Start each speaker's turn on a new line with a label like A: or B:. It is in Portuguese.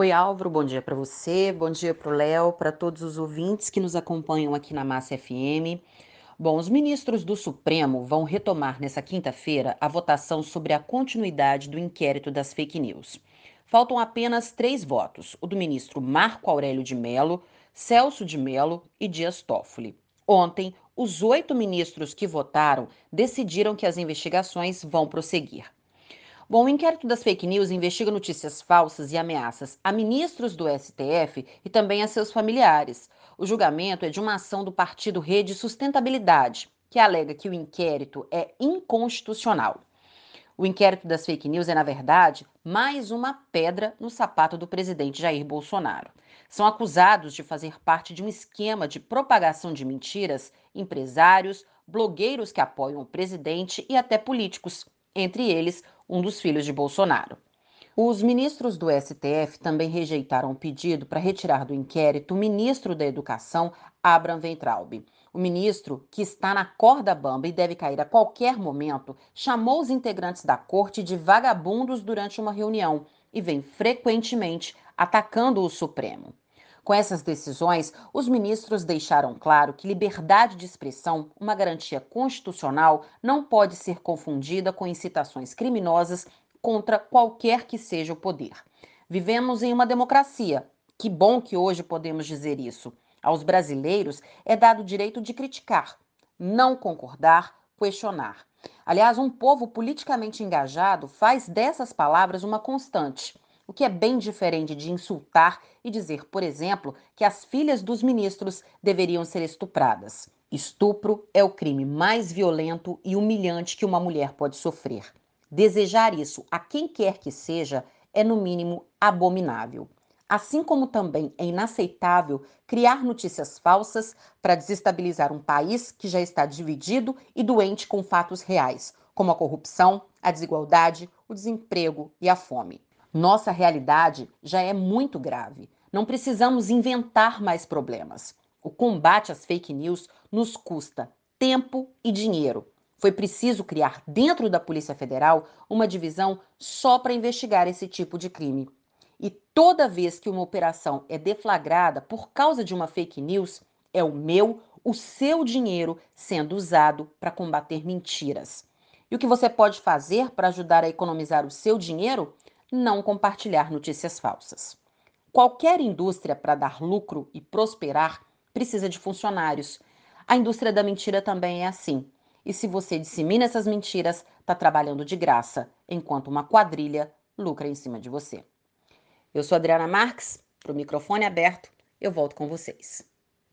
A: Oi, Álvaro, bom dia para você, bom dia para o Léo, para todos os ouvintes que nos acompanham aqui na Massa FM. Bom, os ministros do Supremo vão retomar nessa quinta-feira a votação sobre a continuidade do inquérito das fake news. Faltam apenas três votos: o do ministro Marco Aurélio de Mello, Celso de Mello e Dias Toffoli. Ontem, os oito ministros que votaram decidiram que as investigações vão prosseguir. Bom, o inquérito das fake news investiga notícias falsas e ameaças a ministros do STF e também a seus familiares. O julgamento é de uma ação do partido Rede Sustentabilidade, que alega que o inquérito é inconstitucional. O inquérito das fake news é, na verdade, mais uma pedra no sapato do presidente Jair Bolsonaro. São acusados de fazer parte de um esquema de propagação de mentiras empresários, blogueiros que apoiam o presidente e até políticos, entre eles um dos filhos de Bolsonaro. Os ministros do STF também rejeitaram o pedido para retirar do inquérito o ministro da Educação, Abraham Weintraub. O ministro, que está na corda bamba e deve cair a qualquer momento, chamou os integrantes da corte de vagabundos durante uma reunião e vem frequentemente atacando o Supremo. Com essas decisões, os ministros deixaram claro que liberdade de expressão, uma garantia constitucional, não pode ser confundida com incitações criminosas contra qualquer que seja o poder. Vivemos em uma democracia. Que bom que hoje podemos dizer isso. Aos brasileiros é dado o direito de criticar, não concordar, questionar. Aliás, um povo politicamente engajado faz dessas palavras uma constante o que é bem diferente de insultar e dizer, por exemplo, que as filhas dos ministros deveriam ser estupradas. Estupro é o crime mais violento e humilhante que uma mulher pode sofrer. Desejar isso a quem quer que seja é, no mínimo, abominável. Assim como também é inaceitável criar notícias falsas para desestabilizar um país que já está dividido e doente com fatos reais, como a corrupção, a desigualdade, o desemprego e a fome. Nossa realidade já é muito grave. Não precisamos inventar mais problemas. O combate às fake news nos custa tempo e dinheiro. Foi preciso criar dentro da Polícia Federal uma divisão só para investigar esse tipo de crime. E toda vez que uma operação é deflagrada por causa de uma fake news, é o meu, o seu dinheiro sendo usado para combater mentiras. E o que você pode fazer para ajudar a economizar o seu dinheiro? Não compartilhar notícias falsas. Qualquer indústria, para dar lucro e prosperar, precisa de funcionários. A indústria da mentira também é assim. E se você dissemina essas mentiras, está trabalhando de graça, enquanto uma quadrilha lucra em cima de você. Eu sou Adriana Marques, para o microfone aberto, eu volto com vocês.